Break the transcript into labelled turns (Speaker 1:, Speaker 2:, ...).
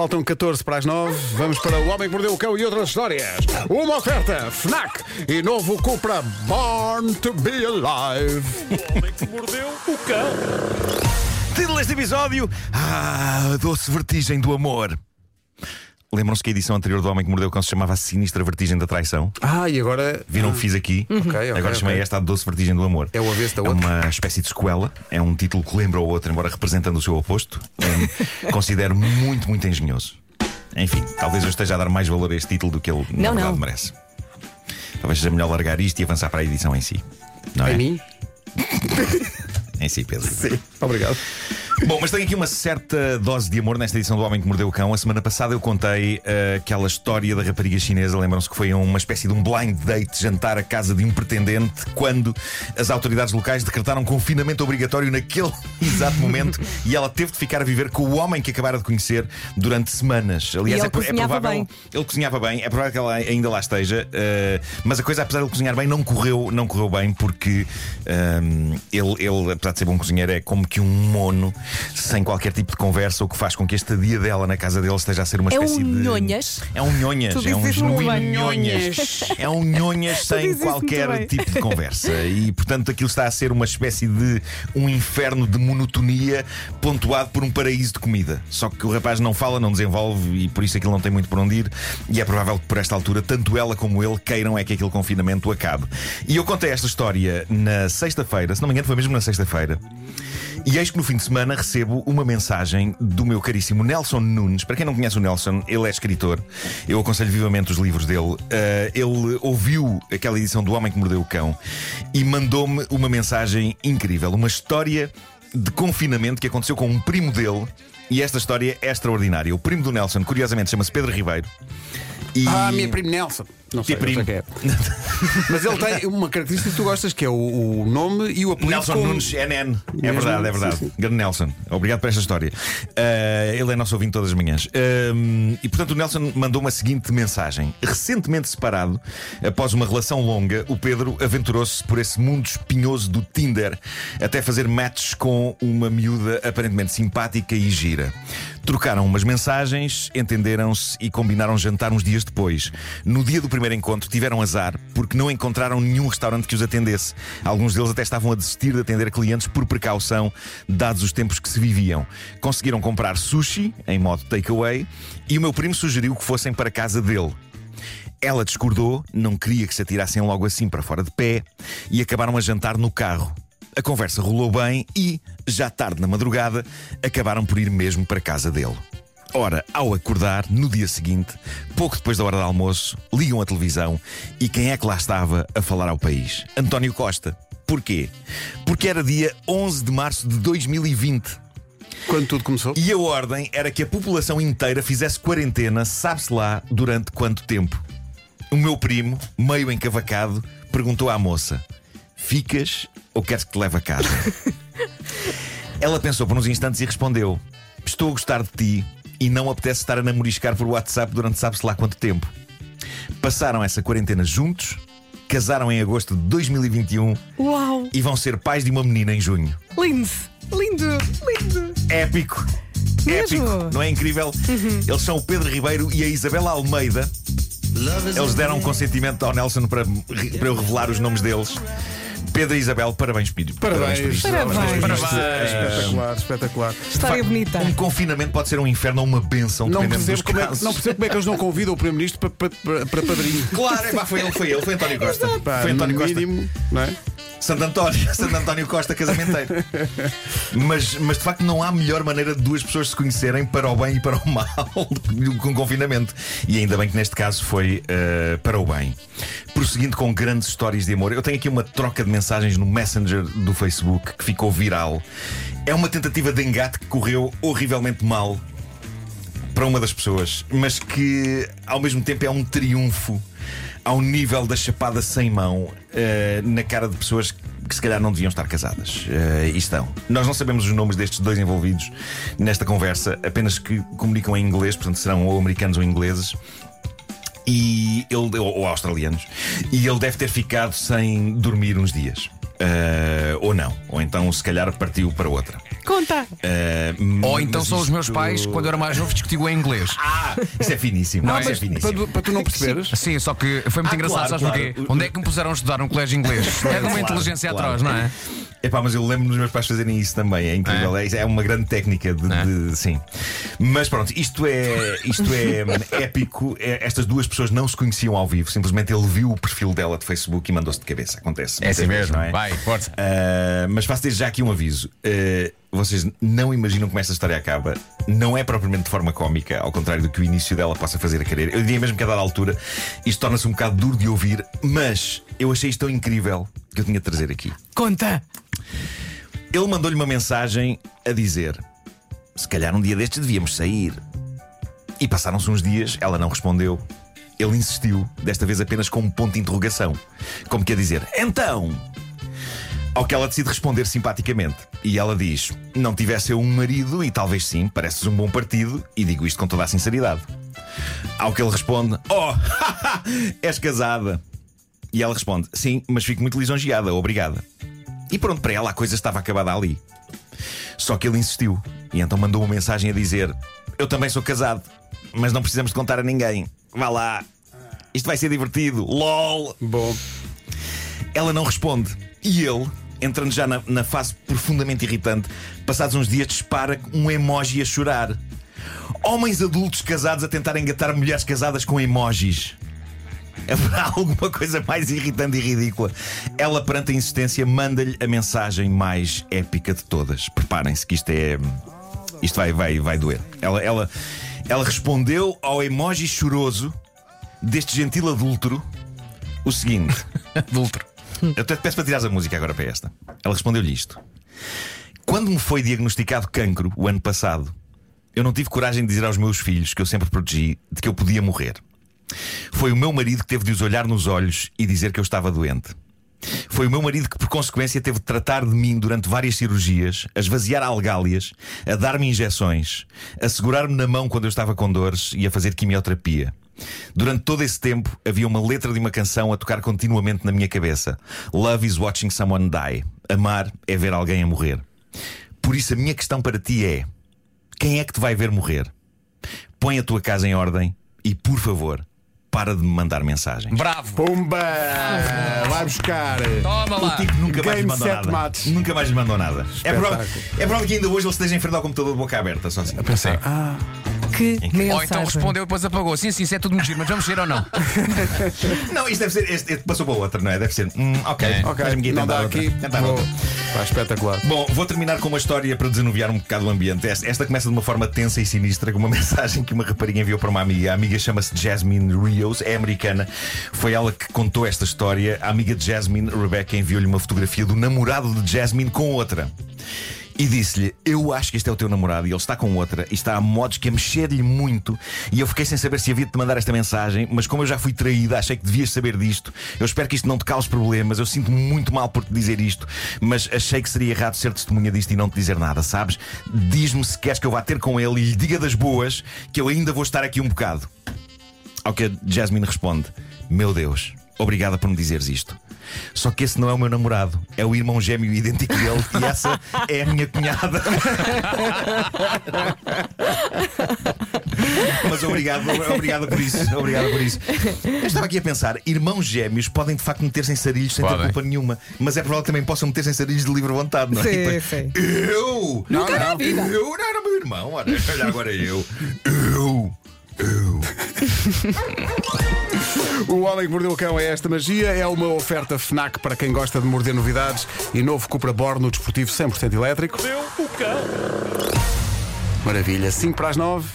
Speaker 1: Faltam 14 para as 9. Vamos para O Homem que Mordeu o Cão e outras histórias. Uma oferta: Fnac e novo Cupra Born to Be Alive.
Speaker 2: O homem que mordeu o cão.
Speaker 3: Título deste episódio: Ah, a doce vertigem do amor. Lembram-se que a edição anterior do Homem que Mordeu o Cão se chamava A Sinistra Vertigem da Traição?
Speaker 1: Ah, e agora.
Speaker 3: Viram o que fiz aqui?
Speaker 1: Ok, ok,
Speaker 3: Agora chamei
Speaker 1: ok.
Speaker 3: esta a Doce Vertigem do Amor.
Speaker 1: É o avesso da
Speaker 3: É
Speaker 1: outra.
Speaker 3: uma espécie de sequela. É um título que lembra o outro, embora representando o seu oposto. É, considero muito, muito engenhoso. Enfim, talvez eu esteja a dar mais valor a este título do que ele na
Speaker 4: Não,
Speaker 3: verdade
Speaker 4: não.
Speaker 3: merece. Talvez seja melhor largar isto e avançar para a edição em si. Não é?
Speaker 1: Em mim?
Speaker 3: Em si, Pedro.
Speaker 1: Sim. Obrigado.
Speaker 3: Bom, mas tenho aqui uma certa dose de amor nesta edição do Homem que Mordeu o Cão. A semana passada eu contei eh, aquela história da rapariga chinesa. Lembram-se que foi uma espécie de um blind date jantar à casa de um pretendente quando as autoridades locais decretaram confinamento obrigatório naquele exato momento e ela teve de ficar a viver com o homem que acabara de conhecer durante semanas. Aliás,
Speaker 4: ele
Speaker 3: é, é provável.
Speaker 4: bem.
Speaker 3: Ele cozinhava bem, é provável que ela ainda lá esteja, eh, mas a coisa, apesar de ele cozinhar bem, não correu, não correu bem porque ehm, ele, ele, apesar de ser bom cozinheiro, é como que um mono sem qualquer tipo de conversa, o que faz com que a estadia dela na casa dele esteja a ser uma
Speaker 4: É um
Speaker 3: espécie de.
Speaker 4: nhonhas.
Speaker 3: É um nhonhas,
Speaker 4: Tu
Speaker 3: é um genuíno nhonhas. É um nhonhas sem qualquer tipo de conversa. E portanto aquilo está a ser uma espécie de um inferno de monotonia pontuado por um paraíso de comida. Só que o rapaz não fala, não desenvolve e por isso aquilo não tem muito por onde ir. E é provável que por esta altura, tanto ela como ele queiram é que aquele confinamento acabe. E eu contei esta história na sexta-feira, se não me engano, foi mesmo na sexta-feira. E eis que no fim de semana recebo uma mensagem do meu caríssimo Nelson Nunes. Para quem não conhece o Nelson, ele é escritor. Eu aconselho vivamente os livros dele. Uh, ele ouviu aquela edição do Homem que Mordeu o Cão e mandou-me uma mensagem incrível. Uma história de confinamento que aconteceu com um primo dele. E esta história é extraordinária. O primo do Nelson, curiosamente, chama-se Pedro Ribeiro. E...
Speaker 1: Ah, minha primo Nelson. Não sei, não sei quem é. Mas ele tem uma característica que tu gostas, que é o, o nome e o apelido.
Speaker 3: Nelson
Speaker 1: com-
Speaker 3: Nunes, NN. É verdade, é verdade.
Speaker 1: sim.
Speaker 3: Grande Nelson. Obrigado por esta história. Uh, ele é nosso ouvinte todas as manhãs. Um, e portanto, o Nelson mandou uma seguinte mensagem. Recentemente separado, após uma relação longa, o Pedro aventurou-se por esse mundo espinhoso do Tinder até fazer matches com uma miúda aparentemente simpática e gira. Trocaram umas mensagens, entenderam-se e combinaram jantar uns dias depois. No dia do primeiro encontro, tiveram azar porque não encontraram nenhum restaurante que os atendesse. Alguns deles até estavam a desistir de atender clientes por precaução, dados os tempos que se viviam. Conseguiram comprar sushi, em modo takeaway, e o meu primo sugeriu que fossem para a casa dele. Ela discordou, não queria que se atirassem logo assim para fora de pé e acabaram a jantar no carro. A conversa rolou bem e, já tarde na madrugada, acabaram por ir mesmo para a casa dele. Ora, ao acordar, no dia seguinte, pouco depois da hora do almoço, ligam a televisão e quem é que lá estava a falar ao país? António Costa. Porquê? Porque era dia 11 de março de 2020.
Speaker 1: Quando tudo começou.
Speaker 3: E a ordem era que a população inteira fizesse quarentena, sabe-se lá durante quanto tempo. O meu primo, meio encavacado, perguntou à moça: Ficas ou queres que te leve a casa? Ela pensou por uns instantes e respondeu: Estou a gostar de ti e não apetece estar a namoriscar por WhatsApp durante sabe-se lá quanto tempo. Passaram essa quarentena juntos, casaram em agosto de 2021
Speaker 4: Uau!
Speaker 3: e vão ser pais de uma menina em junho.
Speaker 4: Lindo! Lindo! Lindo!
Speaker 3: Épico!
Speaker 4: Mesmo?
Speaker 3: Épico, não é incrível? Eles são o Pedro Ribeiro e a Isabela Almeida. Eles deram um consentimento ao Nelson para, para eu revelar os nomes deles. Pedro e Isabel, parabéns, filho.
Speaker 1: Parabéns.
Speaker 3: por isto.
Speaker 4: Parabéns.
Speaker 1: Espetacular, espetacular.
Speaker 4: História bonita.
Speaker 3: Um confinamento pode ser um inferno ou uma benção,
Speaker 1: Não
Speaker 3: dependendo
Speaker 1: percebo,
Speaker 3: dos
Speaker 1: como é, que-
Speaker 3: casos.
Speaker 1: não percebo como é que eles não convidam o Primeiro-Ministro para, para, para, para padrinho.
Speaker 3: Claro, é, pá, foi ele, foi ele, foi António Costa.
Speaker 1: Pá,
Speaker 3: foi António Costa.
Speaker 1: mínimo, não é?
Speaker 3: Santo António, Santo António Costa, casamenteiro. Mas, mas de facto não há melhor maneira de duas pessoas se conhecerem para o bem e para o mal com confinamento. E ainda bem que neste caso foi eh, para o bem. Prosseguindo com grandes histórias de amor, eu tenho aqui uma troca de mensagens no Messenger do Facebook que ficou viral. É uma tentativa de engate que correu horrivelmente mal para uma das pessoas, mas que ao mesmo tempo é um triunfo ao nível da chapada sem mão eh, na cara de pessoas que se calhar não deviam estar casadas. Eh, e estão. Nós não sabemos os nomes destes dois envolvidos nesta conversa, apenas que comunicam em inglês, portanto serão ou americanos ou ingleses. E ele, ou, ou australianos. E ele deve ter ficado sem dormir uns dias. Eh, ou não. Ou então, se calhar, partiu para outra.
Speaker 4: Conta.
Speaker 3: Ah,
Speaker 5: Ou então são os meus pais, quando eu era mais novo, discutiam em inglês.
Speaker 3: Ah, isso é finíssimo.
Speaker 5: Não,
Speaker 3: isso é
Speaker 5: mas
Speaker 3: finíssimo.
Speaker 1: Para, tu- para tu não perceberes.
Speaker 5: Sim, só que foi muito
Speaker 3: Ah,
Speaker 5: engraçado,
Speaker 3: claro,
Speaker 5: sabes porquê?
Speaker 3: claro.
Speaker 5: Onde é que me puseram a estudar num colégio inglês? É de uma
Speaker 3: Claro,
Speaker 5: inteligência
Speaker 3: claro.
Speaker 5: atroz, não é?
Speaker 3: Epá, mas eu lembro dos meus pais fazerem isso também, é incrível. É, é uma grande técnica de,
Speaker 5: É.
Speaker 3: de- sim. Mas pronto, isto é, isto é épico. É, estas duas pessoas não se conheciam ao vivo, simplesmente ele viu o perfil dela de Facebook e mandou-se de cabeça. Acontece.
Speaker 5: É assim
Speaker 3: muitas vezes,
Speaker 5: mesmo.
Speaker 3: não é?
Speaker 5: Vai, força.
Speaker 3: Ah, mas faço desde já aqui um aviso. Ah, vocês não imaginam como esta história acaba. Não é propriamente de forma cómica, ao contrário do que o início dela possa fazer a querer. Eu diria mesmo que a dada altura isto torna-se um bocado duro de ouvir, mas eu achei isto tão incrível que eu tinha de trazer aqui.
Speaker 4: Conta.
Speaker 3: Ele mandou-lhe uma mensagem a dizer: Se calhar um dia destes devíamos sair. E passaram-se uns dias, ela não respondeu. Ele insistiu, desta vez apenas com um ponto de interrogação. Como que a dizer: Então? Ao que ela decide responder simpaticamente. E ela diz: Não tivesse eu um marido, e talvez sim, pareces um bom partido, e digo isto com toda a sinceridade. Ao que ele responde: Oh, és casada. E ela responde: Sim, mas fico muito lisonjeada, obrigada. E pronto, para ela a coisa estava acabada ali. Só que ele insistiu e então mandou uma mensagem a dizer: Eu também sou casado, mas não precisamos de contar a ninguém. Vá lá, isto vai ser divertido. LOL!
Speaker 1: Bom.
Speaker 3: Ela não responde. E ele, entrando já na, na fase profundamente irritante, passados uns dias dispara um emoji a chorar. Homens adultos casados a tentar engatar mulheres casadas com emojis. Haverá alguma coisa mais irritante e ridícula? Ela, perante a insistência, manda-lhe a mensagem mais épica de todas. Preparem-se que isto é. Isto vai, vai, vai doer. Ela, ela, ela respondeu ao emoji choroso deste gentil adúltero o seguinte.
Speaker 5: Adulto.
Speaker 3: Eu até te peço para tirares a música agora para esta. Ela respondeu-lhe isto. Quando me foi diagnosticado cancro o ano passado, eu não tive coragem de dizer aos meus filhos, que eu sempre protegi, de que eu podia morrer. Foi o meu marido que teve de os olhar nos olhos e dizer que eu estava doente. Foi o meu marido que, por consequência, teve de tratar de mim durante várias cirurgias, a esvaziar algálias, a dar-me injeções, a segurar-me na mão quando eu estava com dores e a fazer quimioterapia. Durante todo esse tempo havia uma letra de uma canção a tocar continuamente na minha cabeça: Love is watching someone die. Amar é ver alguém a morrer. Por isso, a minha questão para ti é: quem é que te vai ver morrer? Põe a tua casa em ordem e, por favor, para de me mandar mensagens.
Speaker 5: Bravo.
Speaker 1: Pumba! Vai buscar.
Speaker 5: Toma
Speaker 3: O
Speaker 5: lá.
Speaker 3: tipo nunca mais lhe
Speaker 1: Game,
Speaker 3: mandou nada.
Speaker 1: match.
Speaker 3: Nunca mais lhe mandou nada. É provável, é provável que ainda hoje ele esteja em frente ao computador de boca aberta, só assim.
Speaker 5: Sim.
Speaker 4: Que mensagem.
Speaker 5: Ou então respondeu e depois apagou. Sim, sim, isso é tudo muito giro, mas vamos ser ou não?
Speaker 3: Não, isto deve ser. Este, este passou para outra, não é? Deve ser. Hum, ok,
Speaker 5: É.
Speaker 1: Ok,
Speaker 3: deixa-me
Speaker 1: não
Speaker 3: tentar
Speaker 1: dá aqui.
Speaker 3: Tentar
Speaker 1: Vou- espetacular.
Speaker 3: Bom, vou terminar com uma história para desanuviar um bocado o ambiente. Esta, esta começa de uma forma tensa e sinistra, com uma mensagem que uma rapariga enviou para uma amiga. A amiga chama-se Jasmine Rios, é americana. Foi ela que contou esta história. A amiga de Jasmine, Rebecca, enviou-lhe uma fotografia do namorado de Jasmine com outra. E disse-lhe: Eu acho que este é o teu namorado e ele está com outra e está a modos que a mexer-lhe muito. E eu fiquei sem saber se havia de te mandar esta mensagem, mas como eu já fui traída, achei que devias saber disto. Eu espero que isto não te cause problemas. Eu sinto-me muito mal por te dizer isto, mas achei que seria errado ser testemunha disto e não te dizer nada, sabes? Diz-me se queres que eu vá ter com ele e lhe diga das boas que eu ainda vou estar aqui um bocado. Ao que a Jasmine responde: Meu Deus, obrigada por me dizeres isto. Só que esse não é o meu namorado, é o irmão gêmeo idêntico dele e essa é a minha cunhada. Mas obrigado, obrigado por isso. Obrigado por isso. Eu estava aqui a pensar: irmãos gêmeos podem de facto meter-se em sarilhos sem ter
Speaker 5: Podem.
Speaker 3: culpa nenhuma, mas é provável que também possam meter-se em sarilhos de livre vontade, não é?
Speaker 4: Sim,
Speaker 3: depois,
Speaker 4: sim.
Speaker 3: Eu!
Speaker 4: Nunca
Speaker 3: não,
Speaker 4: na
Speaker 3: não,
Speaker 4: vida.
Speaker 3: Eu não era meu irmão, olha, olha agora eu. Eu! Eu!
Speaker 1: O Homem que Mordeu o Cão é esta magia. É uma oferta Fnac para quem gosta de morder novidades e novo Cupra Borno desportivo 100% elétrico.
Speaker 2: Mordeu o cão.
Speaker 1: Maravilha. 5 para as 9.